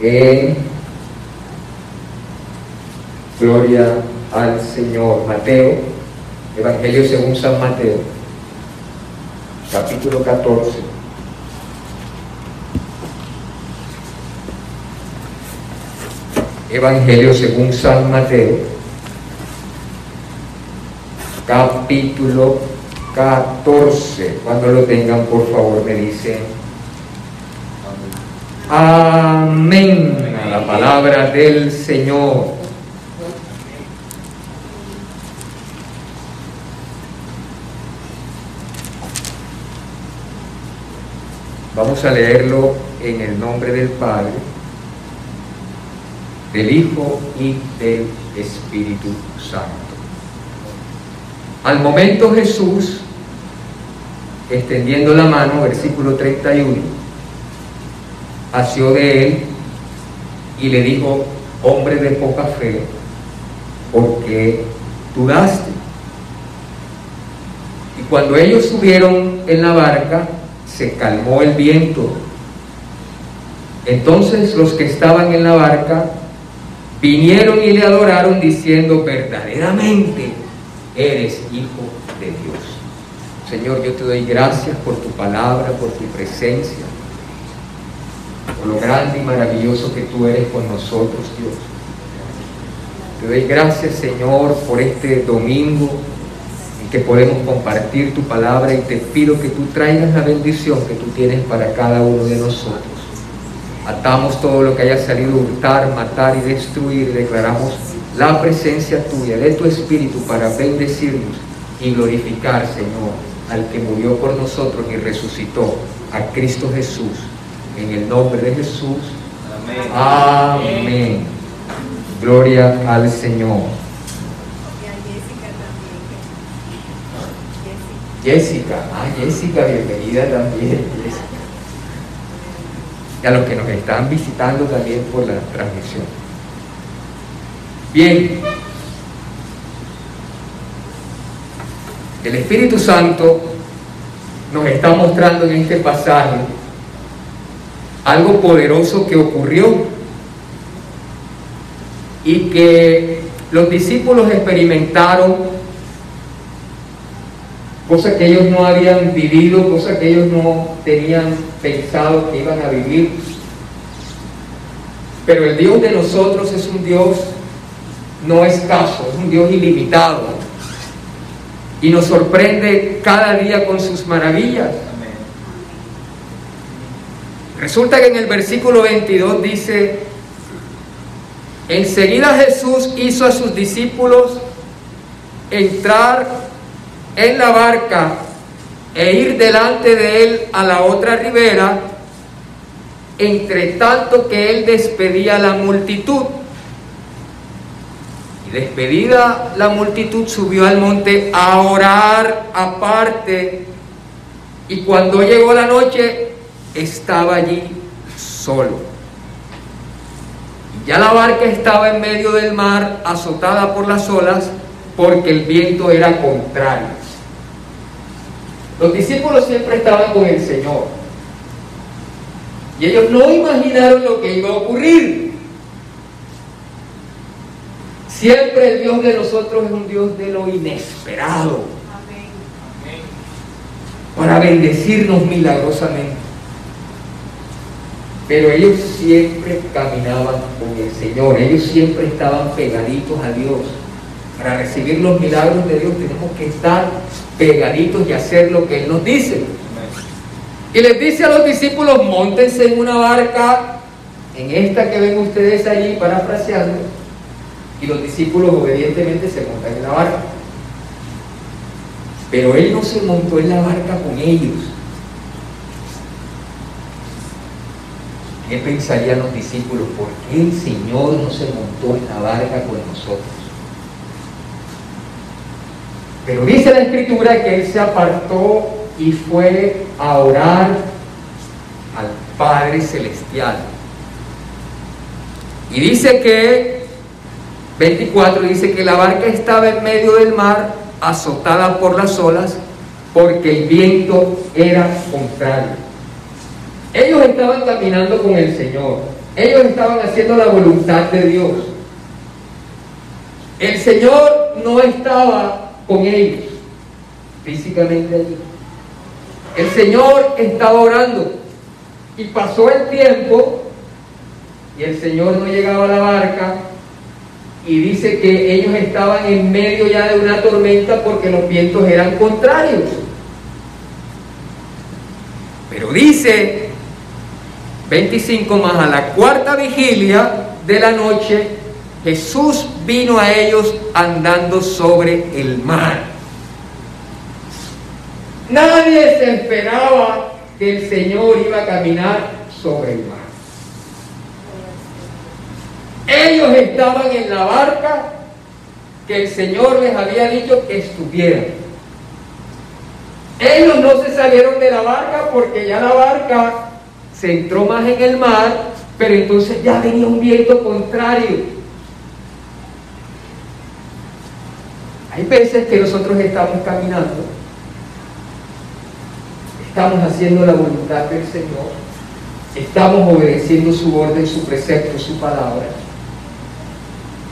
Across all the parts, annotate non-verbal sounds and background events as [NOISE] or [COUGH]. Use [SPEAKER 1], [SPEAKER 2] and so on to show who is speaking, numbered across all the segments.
[SPEAKER 1] En gloria al Señor. Mateo, Evangelio según San Mateo, capítulo 14. Evangelio según San Mateo, capítulo 14. Cuando lo tengan, por favor, me dicen. Amén. A la palabra del Señor. Vamos a leerlo en el nombre del Padre, del Hijo y del Espíritu Santo. Al momento Jesús, extendiendo la mano, versículo 31, asió de él y le dijo, hombre de poca fe, ¿por qué dudaste? Y cuando ellos subieron en la barca, se calmó el viento. Entonces los que estaban en la barca vinieron y le adoraron diciendo, verdaderamente eres hijo de Dios. Señor, yo te doy gracias por tu palabra, por tu presencia, lo grande y maravilloso que tú eres con nosotros, Dios. Te doy gracias, Señor, por este domingo en que podemos compartir tu palabra y te pido que tú traigas la bendición que tú tienes para cada uno de nosotros. Atamos todo lo que haya salido a hurtar, matar y destruir y declaramos la presencia tuya, de tu Espíritu, para bendecirnos y glorificar, Señor, al que murió por nosotros y resucitó, a Cristo Jesús. En el nombre de Jesús. Amén. Amén. Gloria al Señor. Jessica, ah, Jessica, bienvenida también, Jessica. Y a los que nos están visitando también por la transmisión. Bien, el Espíritu Santo nos está mostrando en este pasaje algo poderoso que ocurrió y que los discípulos experimentaron, cosas que ellos no habían vivido, cosas que ellos no tenían pensado que iban a vivir. Pero el Dios de nosotros es un Dios no escaso, es un Dios ilimitado. Y nos sorprende cada día con sus maravillas. Resulta que en el versículo 22 dice, enseguida Jesús hizo a sus discípulos entrar en la barca e ir delante de él a la otra ribera, entre tanto que él despedía a la multitud. Y despedida la multitud subió al monte a orar aparte. Y cuando llegó la noche, estaba allí solo. Y ya la barca estaba en medio del mar, azotada por las olas, porque el viento era contrario. Los discípulos siempre estaban con el Señor. Y ellos no imaginaron lo que iba a ocurrir. Siempre el Dios de nosotros es un Dios de lo inesperado. Para bendecirnos milagrosamente. Pero ellos siempre caminaban con el Señor. Ellos siempre estaban pegaditos a Dios. Para recibir los milagros de Dios tenemos que estar pegaditos y hacer lo que Él nos dice. Y les dice a los discípulos, montense en una barca, en esta que ven ustedes allí, parafraseando, y los discípulos obedientemente se montan en la barca. Pero Él no se montó en la barca con ellos. ¿Qué pensarían los discípulos? ¿Por qué el Señor no se montó en la barca con nosotros? Pero dice la escritura que Él se apartó y fue a orar al Padre Celestial. Y dice que, 24, dice que la barca estaba en medio del mar, azotada por las olas, porque el viento era contrario. Ellos estaban caminando con el Señor. Ellos estaban haciendo la voluntad de Dios. El Señor no estaba con ellos físicamente allí. El Señor estaba orando y pasó el tiempo y el Señor no llegaba a la barca y dice que ellos estaban en medio ya de una tormenta porque los vientos eran contrarios. Pero dice 25 más a la cuarta vigilia de la noche, Jesús vino a ellos andando sobre el mar. Nadie se esperaba que el Señor iba a caminar sobre el mar. Ellos estaban en la barca que el Señor les había dicho que estuvieran. Ellos no se salieron de la barca porque ya la barca se entró más en el mar, pero entonces ya venía un viento contrario. Hay veces que nosotros estamos caminando, estamos haciendo la voluntad del Señor, estamos obedeciendo su orden, su precepto, su palabra,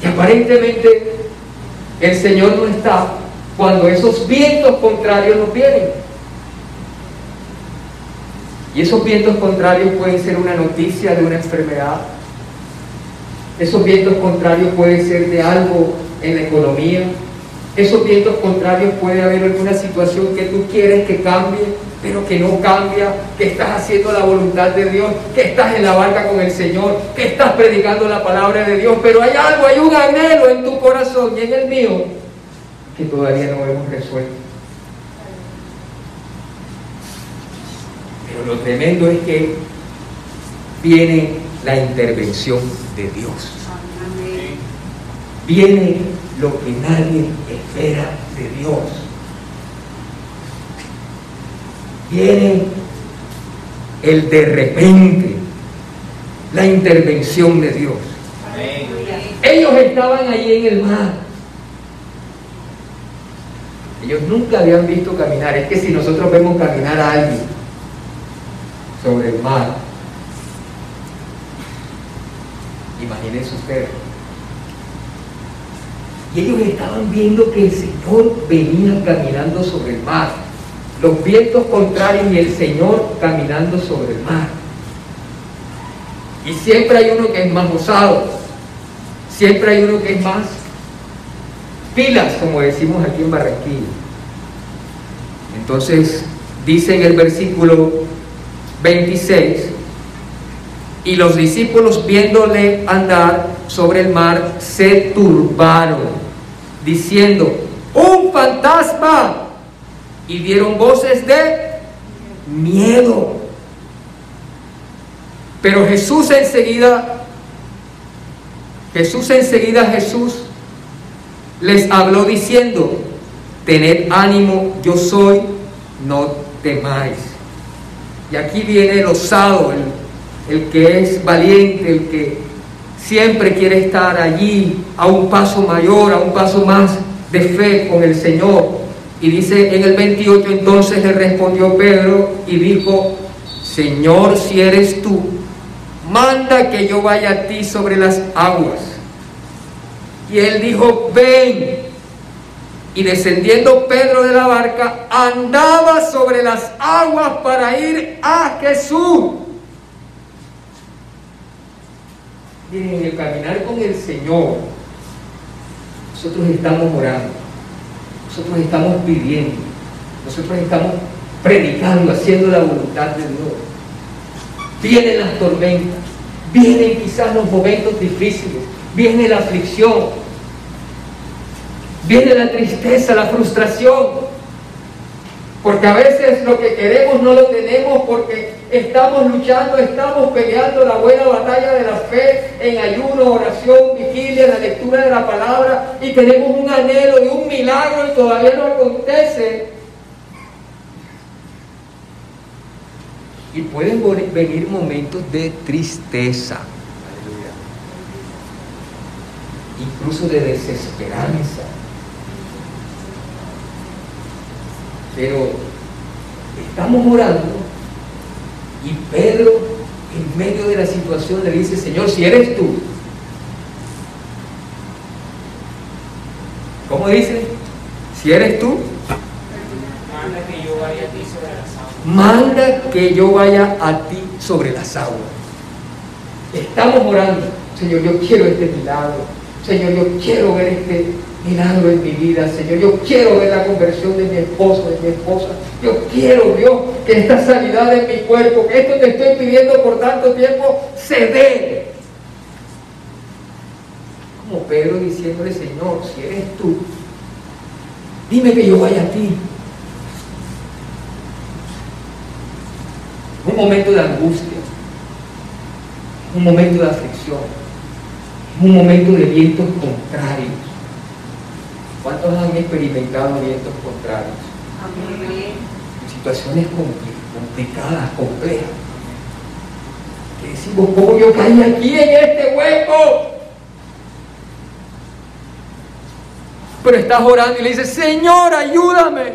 [SPEAKER 1] y aparentemente el Señor no está cuando esos vientos contrarios nos vienen. Y esos vientos contrarios pueden ser una noticia de una enfermedad. Esos vientos contrarios pueden ser de algo en la economía. Esos vientos contrarios puede haber alguna situación que tú quieres que cambie, pero que no cambia, que estás haciendo la voluntad de Dios, que estás en la barca con el Señor, que estás predicando la palabra de Dios, pero hay algo, hay un anhelo en tu corazón y en el mío que todavía no hemos resuelto. Pero lo tremendo es que viene la intervención de Dios. Viene lo que nadie espera de Dios. Viene el de repente, la intervención de Dios. Ellos estaban allí en el mar. Ellos nunca habían visto caminar. Es que si nosotros vemos caminar a alguien sobre el mar. Imagínense ustedes. Y ellos estaban viendo que el Señor venía caminando sobre el mar. Los vientos contrarios y el Señor caminando sobre el mar. Y siempre hay uno que es más osado. Siempre hay uno que es más pilas, como decimos aquí en Barranquilla. Entonces, dice en el versículo 26. Y los discípulos viéndole andar sobre el mar se turbaron, diciendo, un fantasma. Y dieron voces de miedo. Pero Jesús enseguida, Jesús enseguida Jesús les habló diciendo, tened ánimo, yo soy, no temáis. Y aquí viene el osado, el, que es valiente, el que siempre quiere estar allí a un paso mayor, a un paso más de fe con el Señor. Y dice en el 28 entonces le respondió Pedro y dijo, Señor, si eres tú, manda que yo vaya a ti sobre las aguas. Y él dijo, ven. Y descendiendo Pedro de la barca, andaba sobre las aguas para ir a Jesús. Miren, en el caminar con el Señor, nosotros estamos orando, nosotros estamos pidiendo, nosotros estamos predicando, haciendo la voluntad de Dios. Vienen las tormentas, vienen quizás los momentos difíciles, viene la aflicción, Viene la tristeza, la frustración. Porque a veces lo que queremos no lo tenemos porque estamos luchando, estamos peleando la buena batalla de la fe en ayuno, oración, vigilia, la lectura de la palabra y tenemos un anhelo de un milagro y todavía no acontece. Y pueden venir momentos de tristeza, incluso de desesperanza. Pero estamos orando y Pedro en medio de la situación le dice, Señor, si eres tú, ¿cómo dice? Si eres tú, manda que yo vaya a ti sobre las aguas. Manda que yo vaya a ti sobre las aguas. Estamos orando, Señor, yo quiero este milagro. Señor, yo quiero ver este milagro en mi vida, Señor. Yo quiero ver la conversión de mi esposo, de mi esposa. Yo quiero, Dios, que esta sanidad en mi cuerpo, que esto te estoy pidiendo por tanto tiempo, se dé. Como Pedro diciéndole, Señor, si eres tú, dime que yo vaya a ti. Un momento de angustia, un momento de aflicción, un momento de vientos contrarios ¿Cuántos han experimentado vientos contrarios? Situaciones complicadas, complejas. Que decimos, ¿cómo yo caí aquí en este hueco? Pero estás orando y le dices, Señor, ayúdame.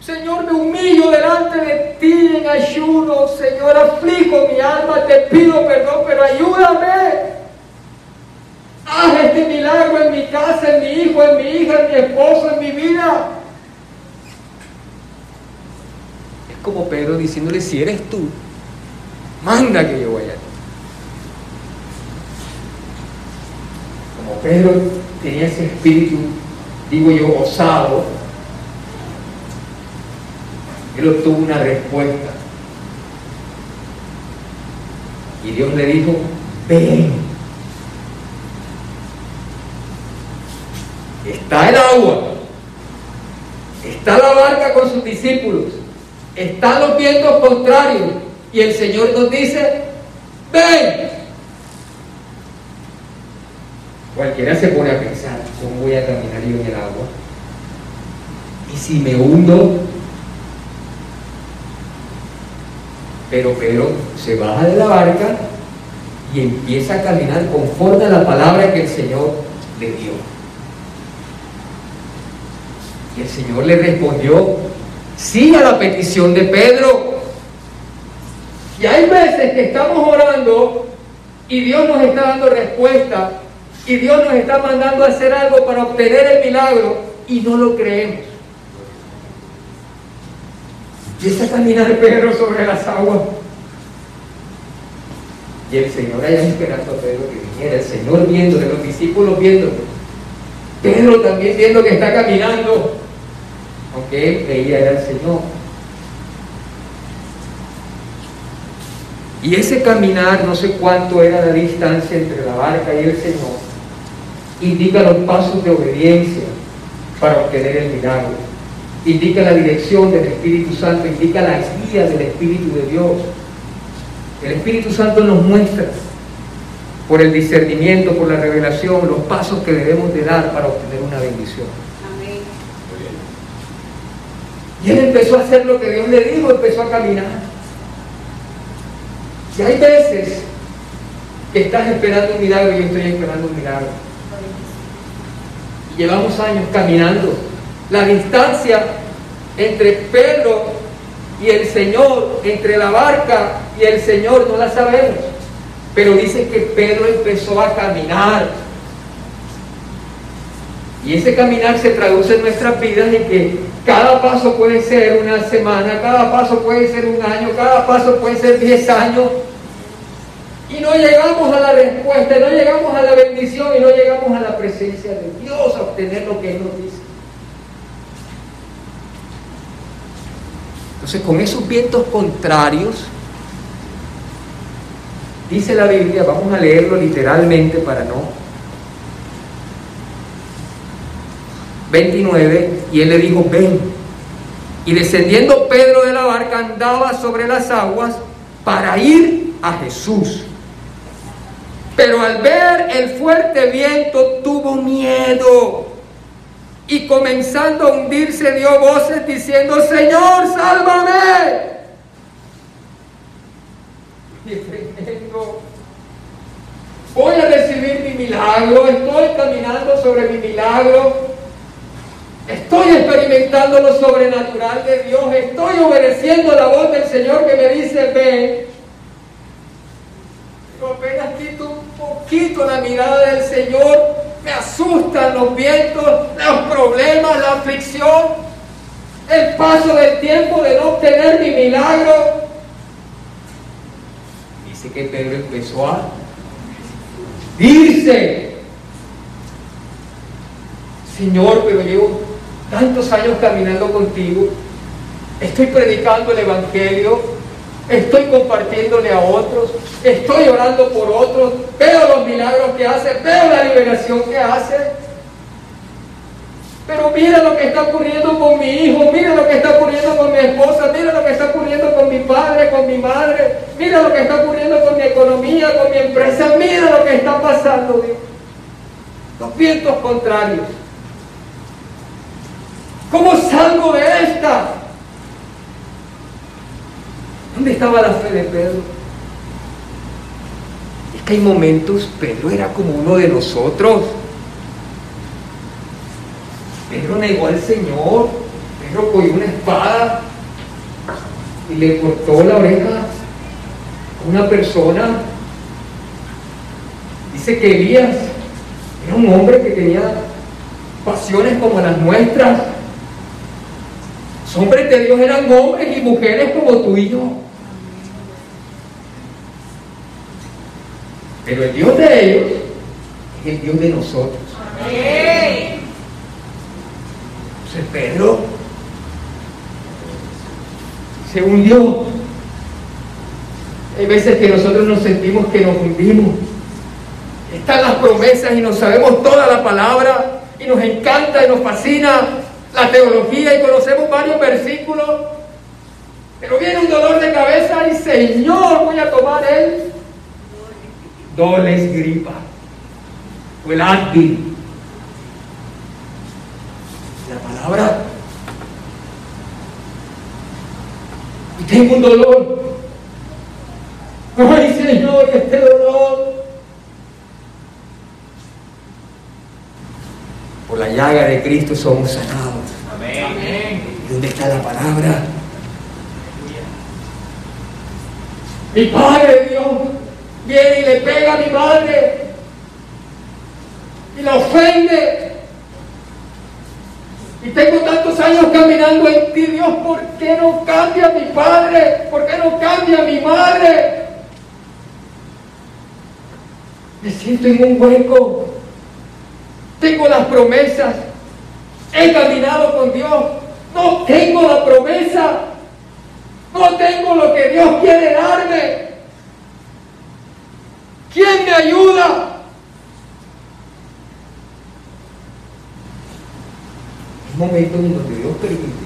[SPEAKER 1] Señor, me humillo delante de ti en ayuno. Señor, aflijo mi alma, te pido perdón, pero ayúdame. Haz este milagro en mi casa, en mi hijo, en mi hija, en mi esposo, en mi vida. Es como Pedro diciéndole, si eres tú, manda que yo vaya. Como Pedro tenía ese espíritu, digo yo, osado, él obtuvo una respuesta. Y Dios le dijo, ven. Está el agua, está la barca con sus discípulos, están los vientos contrarios y el Señor nos dice, ven. Cualquiera se pone a pensar, ¿cómo voy a caminar yo en el agua? ¿Y si me hundo? Pero Pedro se baja de la barca y empieza a caminar conforme a la palabra que el Señor le dio. Y el Señor le respondió, sí a la petición de Pedro. Y hay veces que estamos orando y Dios nos está dando respuesta y Dios nos está mandando a hacer algo para obtener el milagro y no lo creemos. Empieza a caminar Pedro sobre las aguas. Y el Señor allá esperando a Pedro que viniera, el Señor viendo, de los discípulos viendo, Pedro también viendo que está caminando aunque él veía era el Señor. Y ese caminar, no sé cuánto era la distancia entre la barca y el Señor, indica los pasos de obediencia para obtener el milagro. Indica la dirección del Espíritu Santo, indica la guía del Espíritu de Dios. El Espíritu Santo nos muestra por el discernimiento, por la revelación, los pasos que debemos de dar para obtener una bendición. Y él empezó a hacer lo que Dios le dijo, empezó a caminar. Y hay veces que estás esperando un milagro y yo estoy esperando un milagro. Y llevamos años caminando. La distancia entre Pedro y el Señor, entre la barca y el Señor, no la sabemos. Pero dice que Pedro empezó a caminar. Y ese caminar se traduce en nuestras vidas en que cada paso puede ser una semana, cada paso puede ser un año, cada paso puede ser diez años. Y no llegamos a la respuesta, no llegamos a la bendición y no llegamos a la presencia de Dios a obtener lo que Él nos dice. Entonces, con esos vientos contrarios, dice la Biblia, vamos a leerlo literalmente para no 29, y él le dijo, ven. Y descendiendo Pedro de la barca andaba sobre las aguas para ir a Jesús. Pero al ver el fuerte viento tuvo miedo y comenzando a hundirse dio voces diciendo, Señor, sálvame. [LAUGHS] Y Voy a recibir mi milagro, estoy caminando sobre mi milagro, estoy experimentando lo sobrenatural de Dios, estoy obedeciendo la voz del Señor que me dice, ven. Pero apenas quito un poquito la mirada del Señor, me asustan los vientos, los problemas, la aflicción, el paso del tiempo de no obtener mi milagro. Dice que Pedro empezó a Dice, Señor, pero llevo tantos años caminando contigo, estoy predicando el Evangelio, estoy compartiéndole a otros, estoy orando por otros, veo los milagros que hace, veo la liberación que hace. Pero mira lo que está ocurriendo con mi hijo, mira lo que está ocurriendo con mi esposa, mira lo que está ocurriendo con mi padre, con mi madre, mira lo que está ocurriendo con mi economía, con mi empresa, mira lo que está pasando. Los vientos contrarios. ¿Cómo salgo de esta? ¿Dónde estaba la fe de Pedro? Es que hay momentos, Pedro era como uno de nosotros. Pedro negó al Señor, Pedro cogió una espada y le cortó la oreja a una persona. Dice que Elías era un hombre que tenía pasiones como las nuestras. Los hombres de Dios eran hombres y mujeres como tú y yo. Pero el Dios de ellos es el Dios de nosotros. Amén. Pedro se hundió. Hay veces que nosotros nos sentimos que nos hundimos. Están las promesas y nos sabemos toda la palabra y nos encanta y nos fascina la teología y conocemos varios versículos. Pero viene un dolor de cabeza y Señor, voy a tomar el doles gripa o el Advil Ahora, y tengo un dolor. Ay, Señor, este dolor. Por la llaga de Cristo somos sanados. Amén. ¿Dónde está la palabra? Mi Padre Dios viene y le pega a mi madre y la ofende y tengo tantos años caminando en ti, Dios, ¿por qué no cambia mi padre? ¿Por qué no cambia mi madre? Me siento en un hueco. Tengo las promesas. He caminado con Dios. No tengo la promesa. No tengo lo que Dios quiere darme. ¿Quién me ayuda? momento en donde Dios permite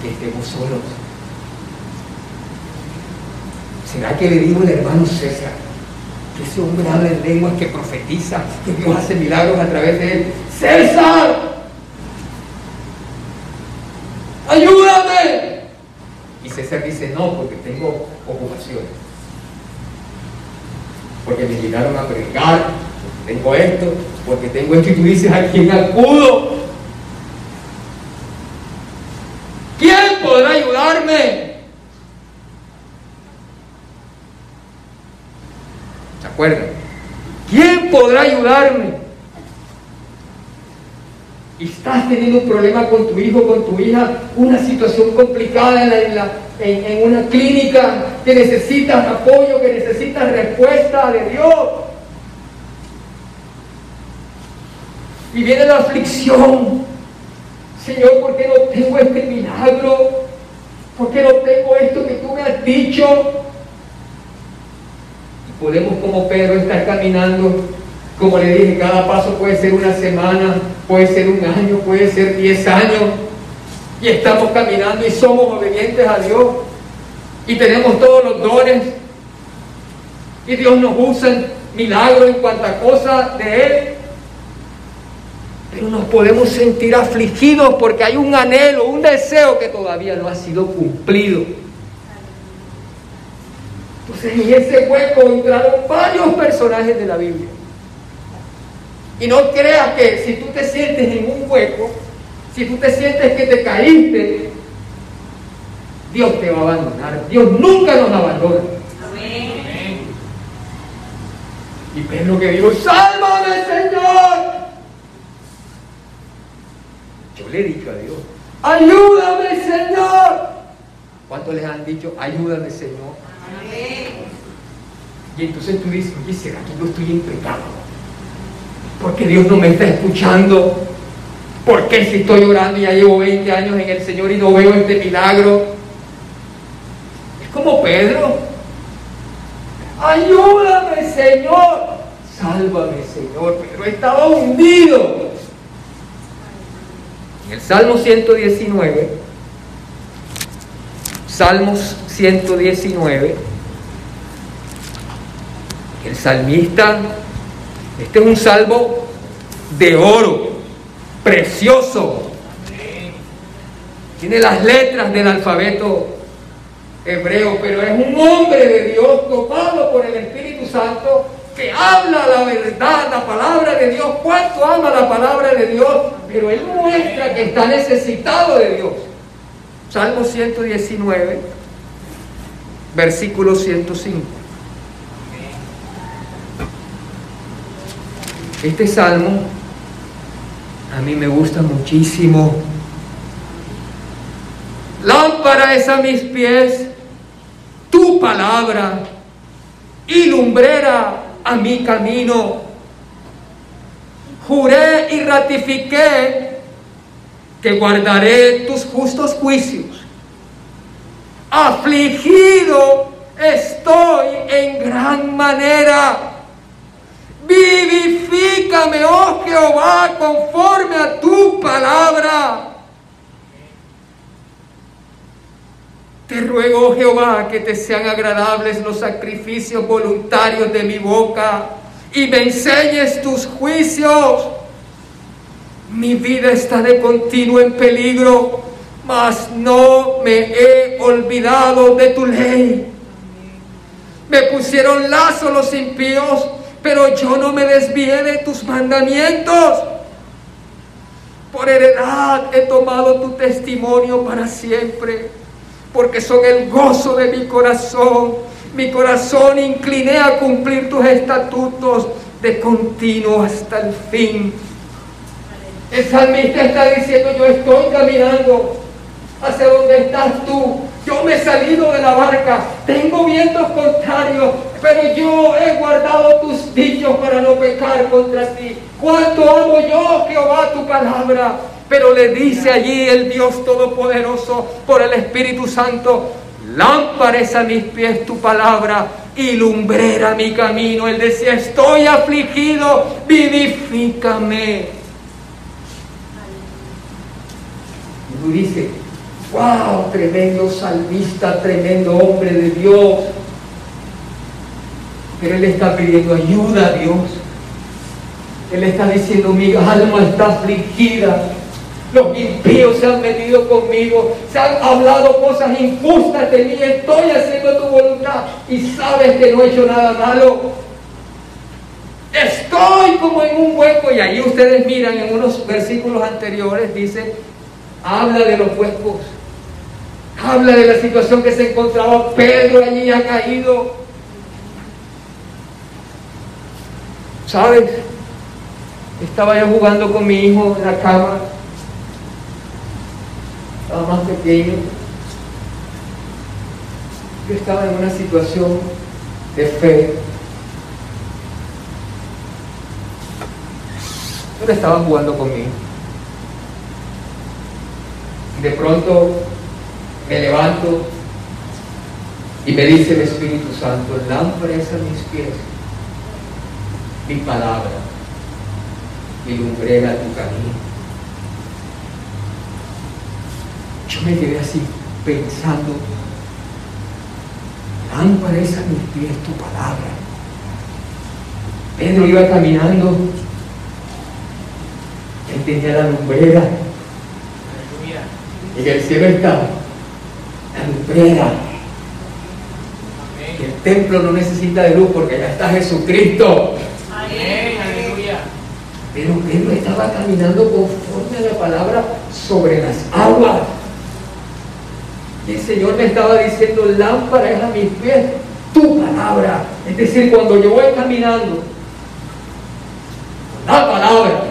[SPEAKER 1] que estemos solos. ¿Será que le digo al hermano César ese hombre habla en lenguas que profetiza, que Dios hace milagros a través de él? ¡César! ¡Ayúdame! Y César dice, no, porque tengo ocupaciones. Porque me llegaron a predicar, tengo esto, porque tengo esto y tú dices a quién acudo. ¿Quién podrá ayudarme? ¿Se acuerdan? ¿Quién podrá ayudarme? Estás teniendo un problema con tu hijo, con tu hija, una situación complicada en, en una clínica, que necesitas apoyo, que necesitas respuesta de Dios. y viene la aflicción. Señor, ¿por qué no tengo este milagro? ¿Por qué no tengo esto que tú me has dicho? Y podemos como Pedro estar caminando Como le dije, cada paso puede ser una semana, puede ser un año, puede ser diez años. Y estamos caminando y somos obedientes a Dios. Y tenemos todos los dones. Y Dios nos usa en milagros en cuanta cosa de Él. Pero nos podemos sentir afligidos porque hay un anhelo, un deseo que todavía no ha sido cumplido. Entonces en ese hueco entraron varios personajes de la Biblia. Y no creas que si tú te sientes en un hueco, si tú te sientes que te caíste, Dios te va a abandonar. Dios nunca nos abandona. Amén. Y Pedro que dijo, sálvame Señor. Yo le he dicho a Dios, ayúdame Señor. ¿Cuántos les han dicho, ayúdame Señor? Amén. Y entonces tú dices, oye, ¿será que yo estoy en pecado? Porque Dios no me está escuchando. ¿Por qué si estoy orando y ya llevo 20 años en el Señor y no veo este milagro? Es como Pedro. Ayúdame, Señor. Sálvame, Señor. Pero estaba hundido. En el Salmo 119, Salmos 119, el salmista, este es un salmo de oro, precioso. Tiene las letras del alfabeto hebreo, pero es un hombre de Dios tocado por el Espíritu Santo que habla la verdad, la palabra de Dios, cuánto ama la palabra de Dios, pero él muestra que está necesitado de Dios. Salmo 119, versículo 105. Este salmo a mí me gusta muchísimo. Lámpara es a mis pies tu palabra y lumbrera a mi camino. Juré y ratifiqué que guardaré tus justos juicios. Afligido estoy en gran manera. Vivifícame, oh Jehová, conforme a tu palabra. Te ruego, oh Jehová, que te sean agradables los sacrificios voluntarios de mi boca y me enseñes tus juicios. Mi vida está de continuo en peligro, mas no me he olvidado de tu ley. Me pusieron lazo los impíos, pero yo no me desvié de tus mandamientos. Por heredad he tomado tu testimonio para siempre porque son el gozo de mi corazón. Mi corazón incliné a cumplir tus estatutos de continuo hasta el fin. El salmista está diciendo, yo estoy caminando hacia donde estás tú. Yo me he salido de la barca, tengo vientos contrarios, pero yo he guardado tus dichos para no pecar contra ti. ¿Cuánto amo yo, Jehová, tu palabra? Pero le dice allí el Dios Todopoderoso por el Espíritu Santo, lámpares a mis pies tu palabra y lumbrera mi camino. Él decía, estoy afligido, vivifícame. Y tú dices, wow, tremendo salmista, tremendo hombre de Dios. Pero él está pidiendo ayuda a Dios. Él está diciendo, mi alma está afligida. Los impíos se han metido conmigo, se han hablado cosas injustas de mí, estoy haciendo tu voluntad y sabes que no he hecho nada malo. Estoy como en un hueco y ahí ustedes miran en unos versículos anteriores, dice, habla de los huecos, habla de la situación que se encontraba Pedro allí ha caído. ¿Sabes? Estaba yo jugando con mi hijo en la cama estaba más pequeño, yo estaba en una situación de fe. Yo estaba jugando conmigo. De pronto me levanto y me dice el Espíritu Santo, lámpara es a mis pies, mi palabra y lumbrera tu camino. Yo me quedé así pensando, lámpara es a mis pies tu palabra. Pedro iba caminando, él tenía la lumbrera. En el cielo está la lumbrera. El templo no necesita de luz porque ya está Jesucristo. Pero Pedro estaba caminando conforme a la palabra sobre las aguas. Y el Señor me estaba diciendo, lámpara es a mis pies tu palabra. Es decir, cuando yo voy caminando, la palabra,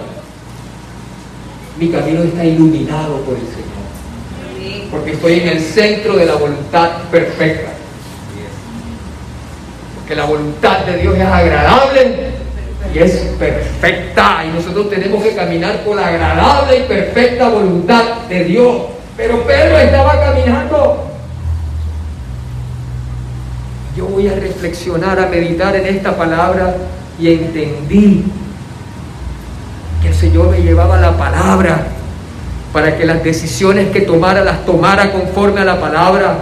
[SPEAKER 1] mi camino está iluminado por el Señor. Porque estoy en el centro de la voluntad perfecta. Porque la voluntad de Dios es agradable y es perfecta. Y nosotros tenemos que caminar por la agradable y perfecta voluntad de Dios. Pero Pedro estaba caminando. Yo voy a reflexionar, a meditar en esta palabra y entendí que el Señor me llevaba la palabra para que las decisiones que tomara las tomara conforme a la palabra.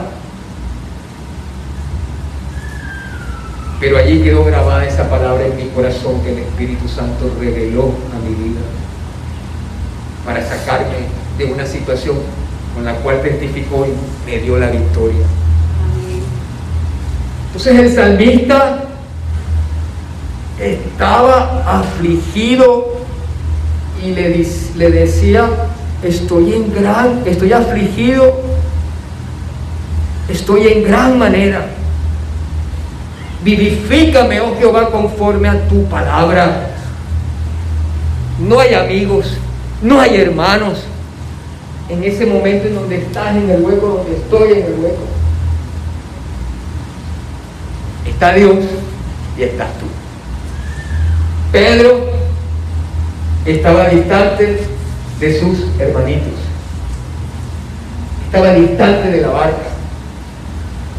[SPEAKER 1] Pero allí quedó grabada esa palabra en mi corazón que el Espíritu Santo reveló a mi vida para sacarme de una situación con la cual testificó y me dio la victoria. Entonces el salmista estaba afligido y le, le decía, estoy en gran, estoy afligido, estoy en gran manera. Vivifícame, oh Jehová, conforme a tu palabra. No hay amigos, no hay hermanos. En ese momento en donde estás, en el hueco donde estoy, en el hueco. Está Dios y estás tú. Pedro estaba distante de sus hermanitos. Estaba distante de la barca.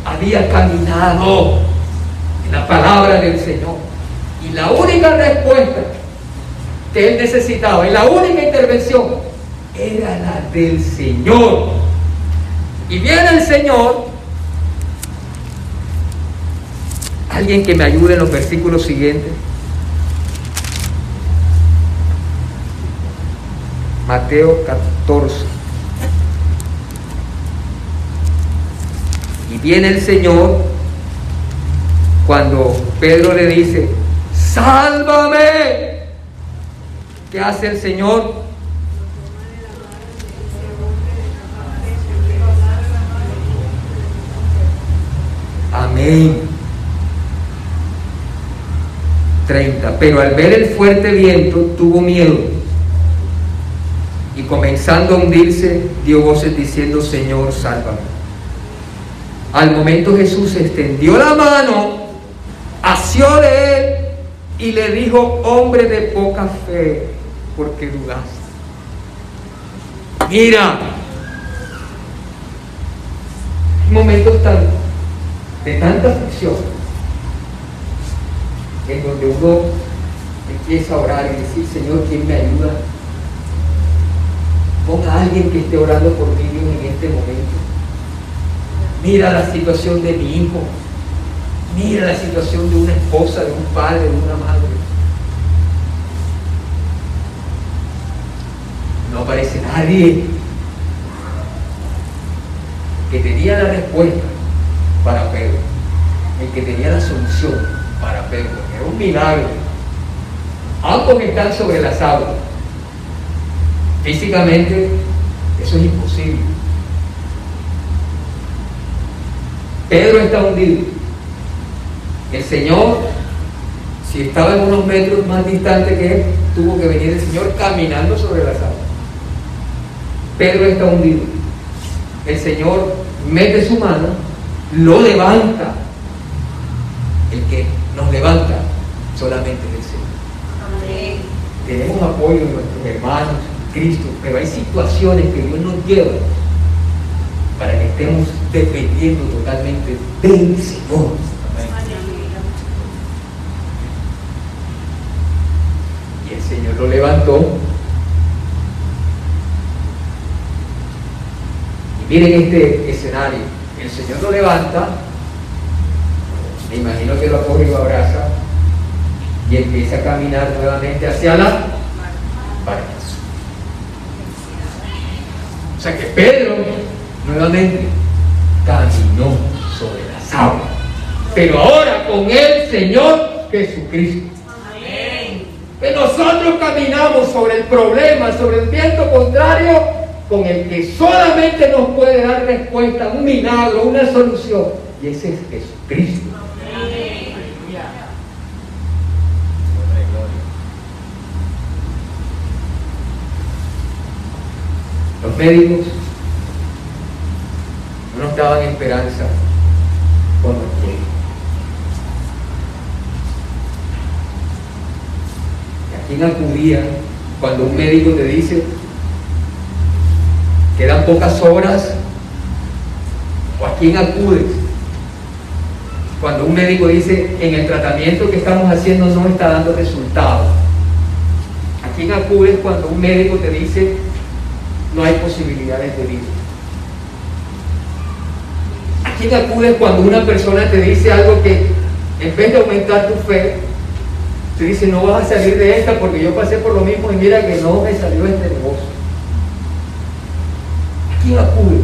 [SPEAKER 1] Había caminado en la palabra del Señor. Y la única respuesta que él necesitaba, y la única intervención, era la del Señor. Y viene el Señor, alguien que me ayude en los versículos siguientes. Mateo 14. Y viene el Señor cuando Pedro le dice, sálvame. ¿Qué hace el Señor? Amén. 30. Pero al ver el fuerte viento tuvo miedo y comenzando a hundirse dio voces diciendo, Señor, sálvame. Al momento Jesús extendió la mano, asió de él y le dijo, hombre de poca fe, porque dudaste. Mira, momentos tan, de tanta aflicción, en donde uno empieza a orar y decir, Señor, ¿quién me ayuda? Ponga alguien que esté orando por mí en este momento. Mira la situación de mi hijo. Mira la situación de una esposa, de un padre, de una madre. No aparece nadie que tenía la respuesta para Pedro, el que tenía la solución para Pedro, era un milagro. Ambos están sobre las aguas. Físicamente eso es imposible. Pedro está hundido. El Señor, si estaba en unos metros más distante que él, tuvo que venir el Señor caminando sobre las aguas. Pedro está hundido. El Señor mete su mano, lo levanta. El que nos levanta solamente es el Señor. Tenemos apoyo de nuestros hermanos, Cristo, pero hay situaciones que Dios nos lleva para que estemos dependiendo totalmente del Señor. Y el Señor lo levantó. Y miren este escenario. El Señor lo levanta, me imagino que lo coge y lo abraza, y empieza a caminar nuevamente hacia la barca. O sea que Pedro nuevamente caminó sobre las aguas. Pero ahora con el Señor Jesucristo. Que nosotros caminamos sobre el problema, sobre el viento contrario, con el que solamente nos puede dar respuesta, un milagro, una solución. Y ese es Jesucristo. Los médicos no nos daban esperanza con los ¿A quién acudía cuando un médico te dice quedan pocas horas? ¿O a quién acudes? Cuando un médico dice en el tratamiento que estamos haciendo no está dando resultados. ¿A quién acudes cuando un médico te dice no hay posibilidades de vida. ¿A quién acudes cuando una persona te dice algo que en vez de aumentar tu fe, te dice no vas a salir de esta porque yo pasé por lo mismo y mira que no me salió este negocio? ¿A quién acudes?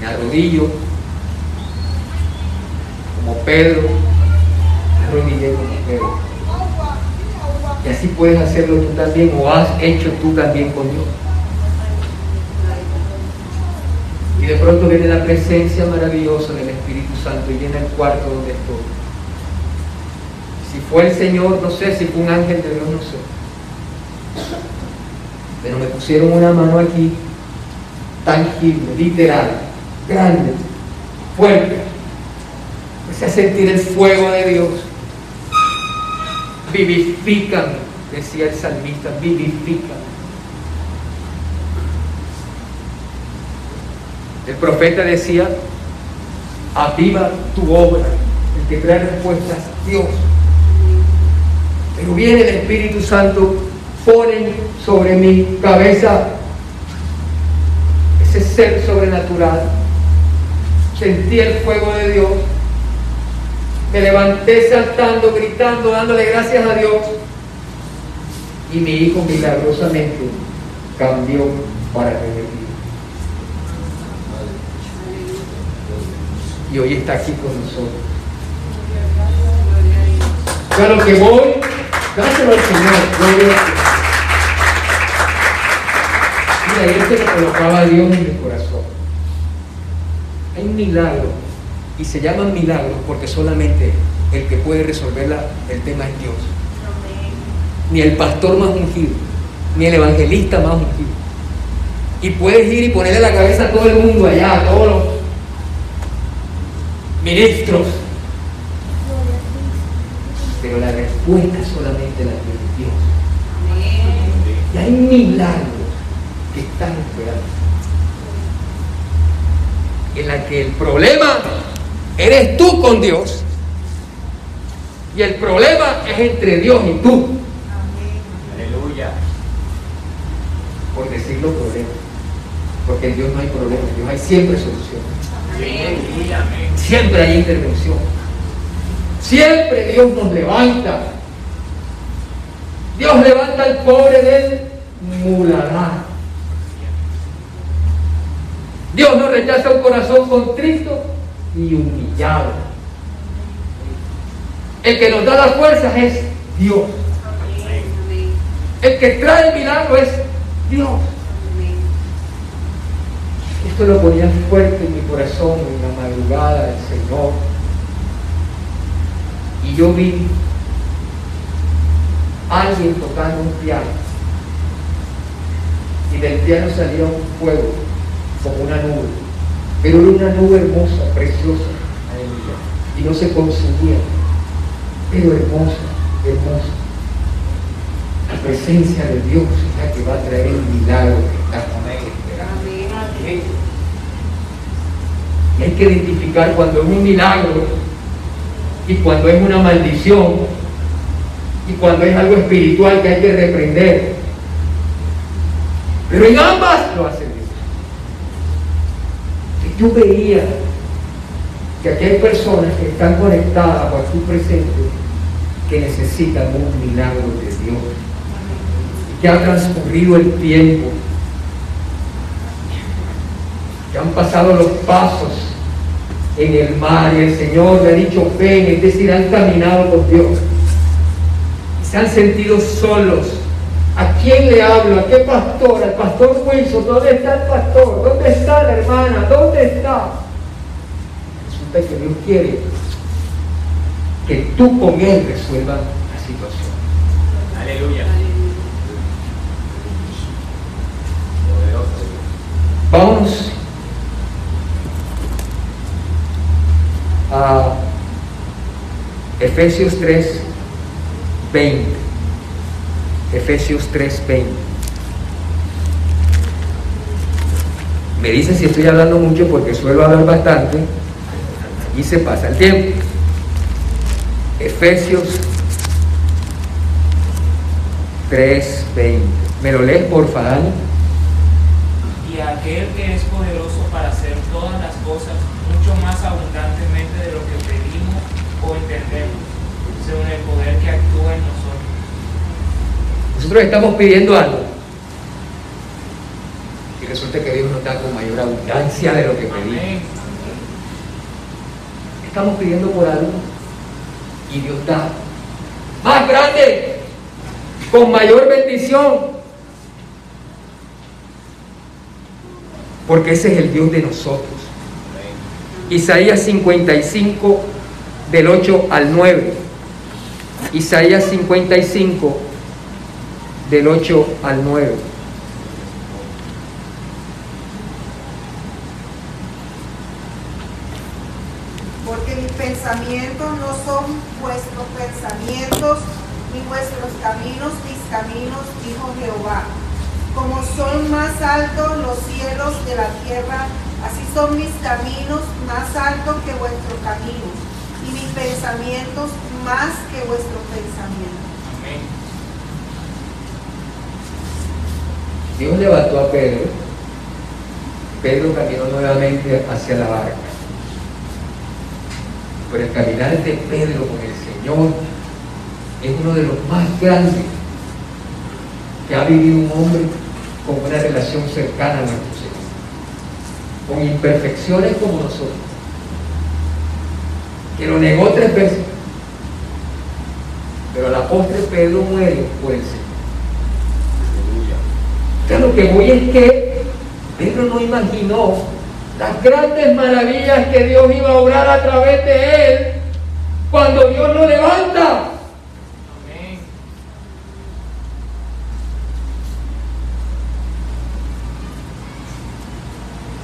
[SPEAKER 1] Me arrodillo como Pedro, me arrodillé como Pedro. Y así puedes hacerlo tú también o has hecho tú también con Dios. Y de pronto viene la presencia maravillosa del Espíritu Santo y llena el cuarto donde estoy. Si fue el Señor, no sé, si fue un ángel de Dios, no sé. Pero me pusieron una mano aquí, tangible, literal, grande, fuerte. Empecé a sentir el fuego de Dios vivifícame, decía el salmista, vivifícame. El profeta decía, aviva tu obra, el que trae respuestas, Dios. Pero viene el Espíritu Santo, pone sobre mi cabeza ese ser sobrenatural. Sentí el fuego de Dios me levanté saltando, gritando, dándole gracias a Dios. Y mi hijo milagrosamente cambió para revertir. Y hoy está aquí con nosotros. Ya lo que voy, dáselo al Señor. Gloria Mira, yo lo colocaba a Dios en mi corazón. Hay un milagro y se llaman milagros porque solamente el que puede resolver el tema es Dios. Ni el pastor más ungido, ni el evangelista más ungido. Y puedes ir y ponerle la cabeza a todo el mundo allá, a todos los ministros. Pero la respuesta solamente la tiene Dios. Y hay milagros que están esperando. En la que el problema Eres tú con Dios. Y el problema es entre Dios y tú. Aleluya. Por decirlo problema. Porque en Dios no hay problema, Dios hay siempre solución. Siempre hay intervención. Siempre Dios nos levanta. Dios levanta al pobre del muladar. Dios no rechaza un corazón contrito y humillado. El que nos da las fuerzas es Dios. El que trae el milagro es Dios. Esto lo ponía fuerte en mi corazón en la madrugada del Señor. Y yo vi a alguien tocando un piano. Y del piano salía un fuego, como una nube pero era una nube hermosa, preciosa, y no se consumía, pero hermosa, hermosa. La presencia de Dios es la que va a traer el milagro que está esperando. Y hay que identificar cuando es un milagro y cuando es una maldición y cuando es algo espiritual que hay que reprender. Pero en ambas lo hace yo veía que aquí hay personas que están conectadas a tu presente que necesitan un milagro de Dios. Que ha transcurrido el tiempo. Que han pasado los pasos en el mar y el Señor le ha dicho ven, es decir, han caminado con Dios. Se han sentido solos. ¿A quién le hablo? ¿A qué pastor? Al pastor Wilson. ¿Dónde está el pastor? ¿Dónde está la hermana? ¿Dónde está? Resulta que Dios quiere que tú con Él resuelvas la situación. Aleluya. Vamos a Efesios 3, 20. Efesios 3, 20. Me dice si estoy hablando mucho porque suelo hablar bastante y se pasa el tiempo. Efesios 3:20. ¿Me lo lees, por favor?
[SPEAKER 2] Y aquel que es poderoso para hacer todas las cosas mucho más abundantemente de lo que pedimos o entendemos, según el poder que actúa en nosotros.
[SPEAKER 1] Nosotros estamos pidiendo algo. Y resulta que Dios nos da con mayor abundancia de lo que pedimos. Estamos pidiendo por algo y Dios da más grande, con mayor bendición. Porque ese es el Dios de nosotros. Isaías 55 del 8 al 9. Isaías 55 del 8 al 9.
[SPEAKER 3] Porque mis pensamientos no son vuestros pensamientos, ni vuestros caminos mis caminos, dijo Jehová. Como son más altos los cielos de la tierra, así son mis caminos más altos que vuestros caminos, y mis pensamientos más que vuestros pensamientos.
[SPEAKER 2] Amén.
[SPEAKER 1] Dios levantó a Pedro. Pedro caminó nuevamente hacia la barca. Pero el caminar de Pedro con el Señor es uno de los más grandes que ha vivido un hombre con una relación cercana a nuestro Señor. Con imperfecciones como nosotros. Que lo negó tres veces. Pero a la postre Pedro muere por el Señor. Entonces lo que voy es que Pedro no imaginó las grandes maravillas que Dios iba a obrar a través de él cuando Dios lo levanta.
[SPEAKER 2] Amén.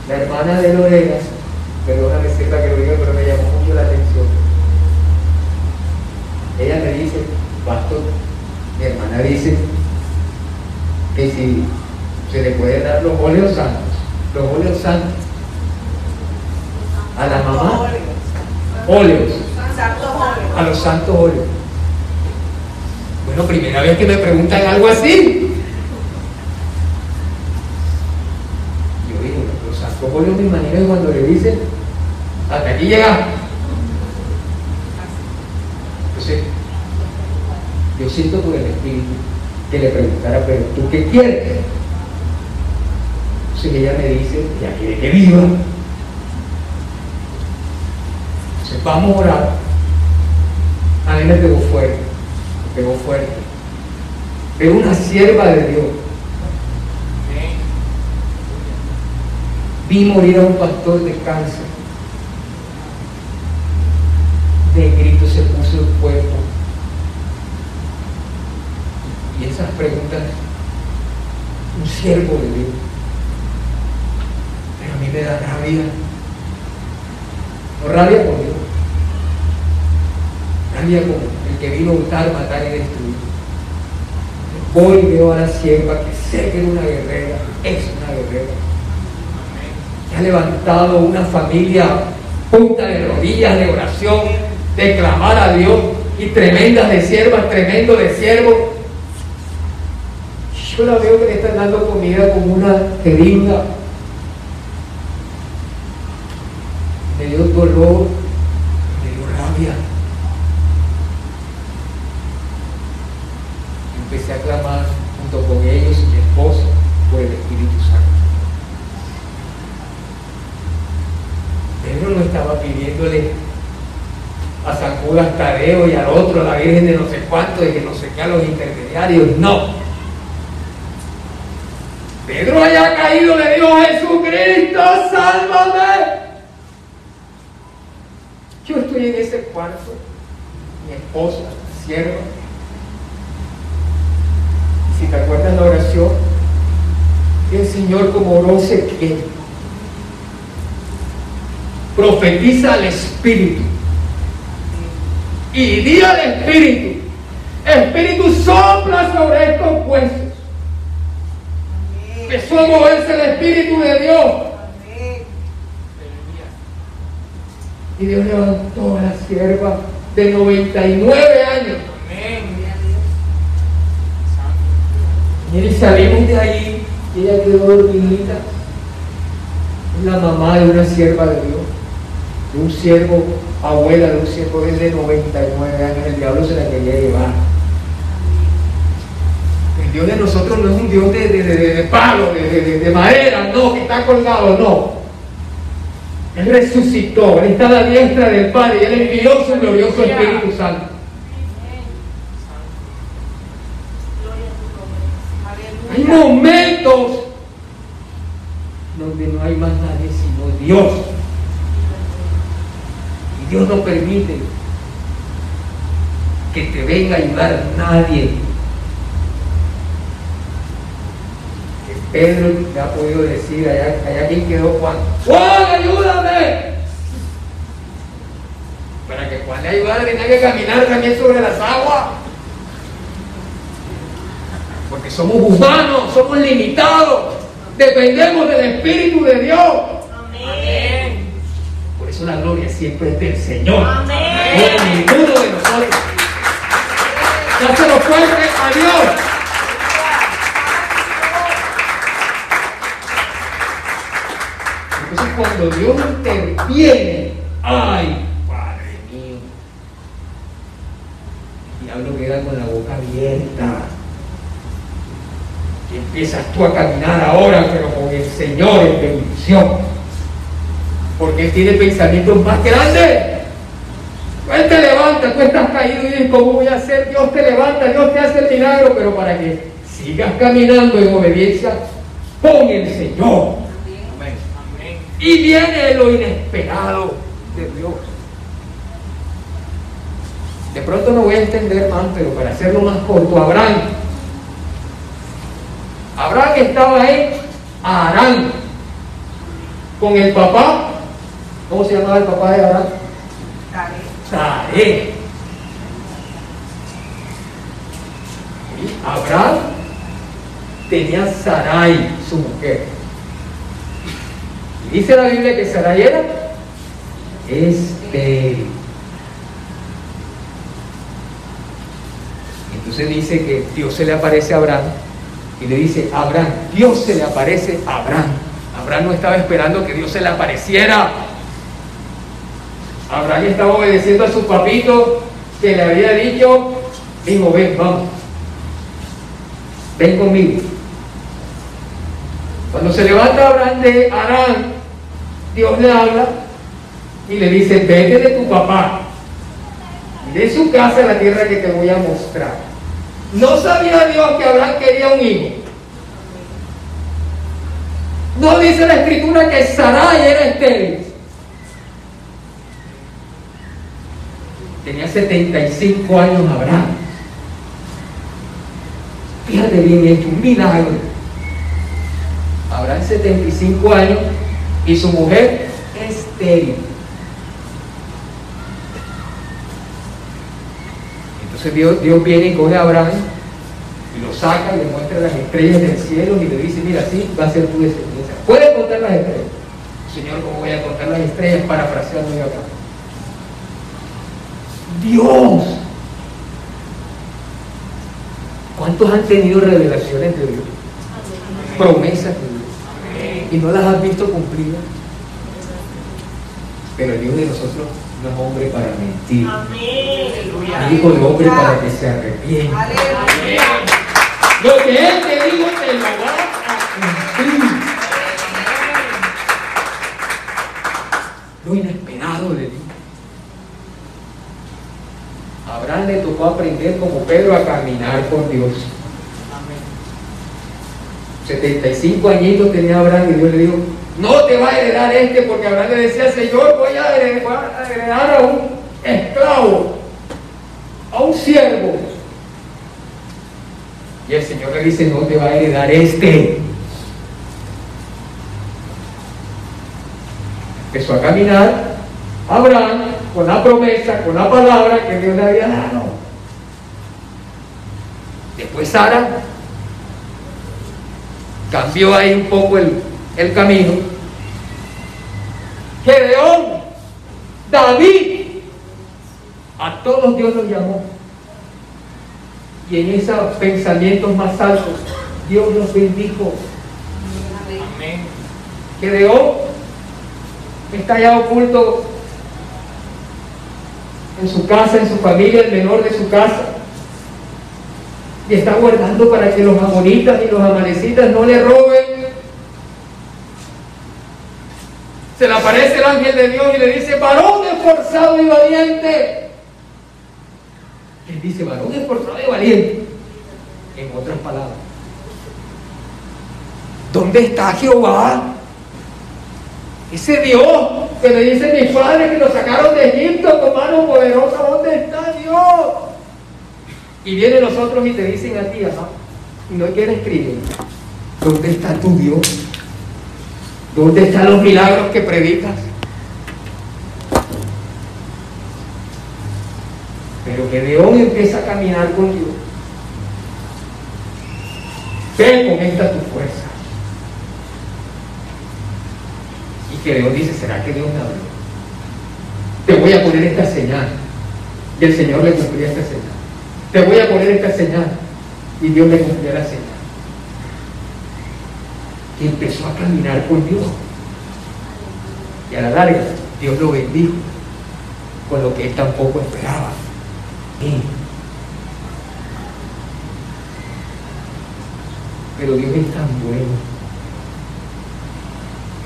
[SPEAKER 1] La hermana de Lorena, perdóname sepa que lo diga, pero me llamó mucho la atención. Ella me dice, pastor, mi hermana dice que si se le puede dar los óleos santos, los óleos santos a la mamá, óleos,
[SPEAKER 3] Santos óleos.
[SPEAKER 1] a los santos óleos. Bueno, primera vez que me preguntan algo así. Yo los santos óleos me imagino cuando le dicen, hasta aquí llega. Entonces, yo siento por el Espíritu que le preguntara, pero ¿tú qué quieres? Entonces ella me dice, ya quiere que viva. Entonces vamos a orar. A mí me pegó fuerte, me pegó fuerte. Pero una sierva de Dios. Vi morir a un pastor de cáncer. De grito se puso el cuerpo. Y esas preguntas, un siervo de Dios. Pero a mí me da rabia. No rabia por Dios. Rabia como el que vino a hurtar, matar y destruir. Voy y veo a la sierva que sé que era una guerrera, es una guerrera que ha levantado una familia punta de rodillas de oración, de clamar a Dios y tremendas de siervas, tremendo de siervo. Yo la veo que le están dando comida como una jeringa. Me dio dolor, me dio rabia. Empecé a clamar junto con ellos y mi esposa por el Espíritu Santo. Pedro no estaba pidiéndole a San Judas Tadeo y al otro, a la Virgen de no sé cuánto, de que no sé qué, a intermediarios. No. Pedro haya caído de Dios Jesucristo, sálvame. Yo estoy en ese cuarto, mi esposa, sierva. Si te acuerdas la oración, el Señor como oró se quiere. Profetiza al Espíritu y di al Espíritu, Espíritu sopla sobre estos huesos. Empezó a moverse el Espíritu de Dios. Y Dios levantó a la sierva de 99 años. Y salimos de ahí y ella quedó dormidita. Es la mamá de una sierva de Dios, de un siervo abuela de un siervo de 99 años, el diablo se la quería llevar. El Dios de nosotros no es un Dios de, de, palo, de, madera, no, que está colgado, no. Él resucitó, Él está a la diestra del Padre y Él envió su glorioso Espíritu Santo. Hay momentos donde no hay más nadie sino Dios. Dios no permite que te venga a ayudar nadie. Pedro le ha podido decir, allá, allá quien quedó Juan, Juan, ayúdame. Para que Juan le ayudara tenía que caminar también sobre las aguas. Porque somos humanos, somos limitados, dependemos del Espíritu de Dios. Amén eso la gloria siempre es del Señor. Amén. No ninguno de nosotros. lo fuerte a Dios. Cuando Dios interviene, ay, Padre mío, el diablo queda con la boca abierta. Y empiezas tú a caminar ahora, pero con el Señor en bendición porque Él tiene pensamientos más grandes. Él te levanta, tú estás caído y dices, ¿cómo voy a hacer? Dios te levanta, Dios te hace el milagro, pero para que sigas caminando en obediencia con el Señor. Y viene lo inesperado de Dios. De pronto no voy a entender más, pero para hacerlo más corto, Abraham. Abraham estaba en Arán con el papá ¿Cómo se llamaba el papá de Abraham? Taré. Abraham tenía Sarai, su mujer. Dice la Biblia que Sarai era estéril. Entonces dice que Dios se le aparece a Abraham y le dice, Abraham, Dios se le aparece a Abraham. Abraham no estaba esperando que Dios se le apareciera. Abraham estaba obedeciendo a su papito que le había dicho, dijo, ven, vamos, ven conmigo. Cuando se levanta Abraham de Arán, Dios le habla y le dice, vete de tu papá y de su casa a la tierra que te voy a mostrar. No sabía Dios que Abraham quería un hijo. No dice la escritura que Sarai era estéril. Tenía 75 años Abraham. Fíjate bien, es un milagro. Abraham 75 años y su mujer estéril. Entonces Dios, Dios viene y coge a Abraham y lo saca, le muestra las estrellas del cielo y le dice, mira, así va a ser tu descendencia. ¿Puedes contar las estrellas? Señor, ¿cómo voy a contar las estrellas? Parafraseando yo acá. Dios. ¿Cuántos han tenido revelaciones de Dios? Promesas de Dios. Y no las has visto cumplidas. Pero el Dios de nosotros no es hombre para mentir. Amén. Hijo de hombre para que se arrepienta. Lo que Él te dijo te lo va a cumplir. Lo inesperado de Dios. Abraham le tocó aprender como Pedro a caminar con Dios. 75 añitos tenía Abraham y Dios le dijo, no te va a heredar este, porque Abraham le decía, Señor, voy a heredar, a un esclavo, a un siervo. Y el Señor le dice, no te va a heredar este. Empezó a caminar Abraham con la promesa, con la palabra que Dios le había dado. Después Sara cambió ahí un poco el, el camino. Gedeón, David, a todos Dios los llamó. Y en esos pensamientos más altos, Dios los bendijo. Amén. Gedeón está ya oculto en su casa, en su familia, el menor de su casa. Y está guardando para que los amonitas y los amanecitas no le roben se le aparece el ángel de Dios y le dice, varón esforzado y valiente. Él dice, varón esforzado y valiente. En otras palabras, ¿dónde está Jehová? Ese Dios que le dice mis padres que lo sacaron de Egipto con mano poderosa, ¿dónde está Dios? Y vienen los otros y te dicen a ti, y no quieres escribir, ¿dónde está tu Dios? ¿Dónde están los milagros que predicas? Pero que Gedeón empieza a caminar con Dios. Ve con esta tu fuerza. Y que Dios dice, ¿será que Dios me habló? Te voy a poner esta señal. Y el Señor le cumplía esta señal. Te voy a poner esta señal. Y Dios le cumplía la señal y empezó a caminar con Dios. Y a la larga, Dios lo bendijo con lo que él tampoco esperaba. Pero Dios es tan bueno.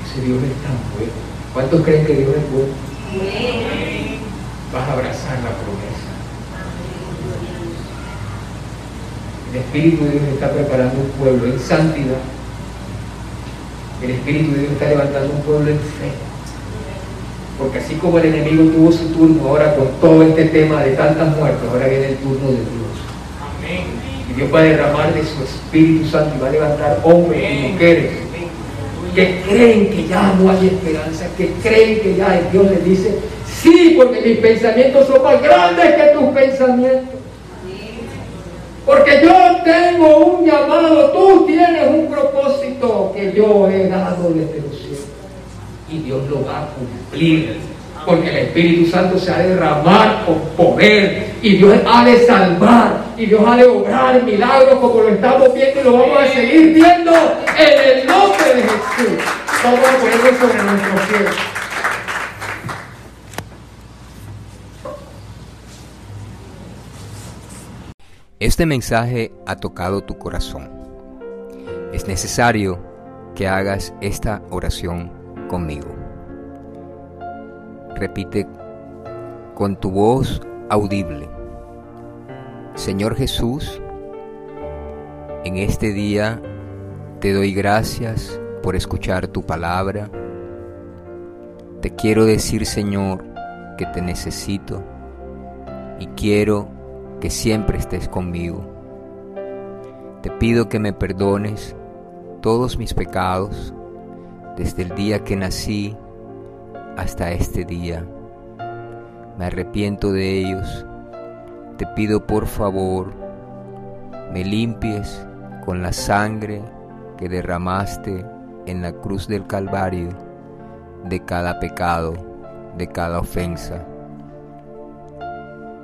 [SPEAKER 1] Ese Dios es tan bueno. ¿Cuántos creen que Dios es bueno? Vas a abrazar la promesa. El Espíritu de Dios está preparando un pueblo en santidad el Espíritu de Dios está levantando un pueblo en fe. Porque así como el enemigo tuvo su turno ahora con todo este tema de tantas muertes, ahora viene el turno de Dios. Amén. Y Dios va a derramar de su Espíritu Santo y va a levantar hombres y mujeres que creen que ya no hay esperanza, que creen que ya Dios les dice, sí, porque mis pensamientos son más grandes que tus pensamientos. Porque yo tengo un llamado, tú tienes un propósito que yo he dado desde los cielos. Y Dios lo va a cumplir. Porque el Espíritu Santo se ha de derramar con poder. Y Dios ha de salvar. Y Dios ha de obrar milagros como lo estamos viendo y lo vamos a seguir viendo en el nombre de Jesús. Vamos a ponerlo sobre nuestro cielo.
[SPEAKER 4] Este mensaje ha tocado tu corazón. Es necesario que hagas esta oración conmigo. Repite con tu voz audible. Señor Jesús, en este día te doy gracias por escuchar tu palabra. Te quiero decir, Señor, que te necesito y quiero que siempre estés conmigo. Te pido que me perdones todos mis pecados desde el día que nací hasta este día. Me arrepiento de ellos. Te pido por favor, me limpies con la sangre que derramaste en la cruz del Calvario de cada pecado, de cada ofensa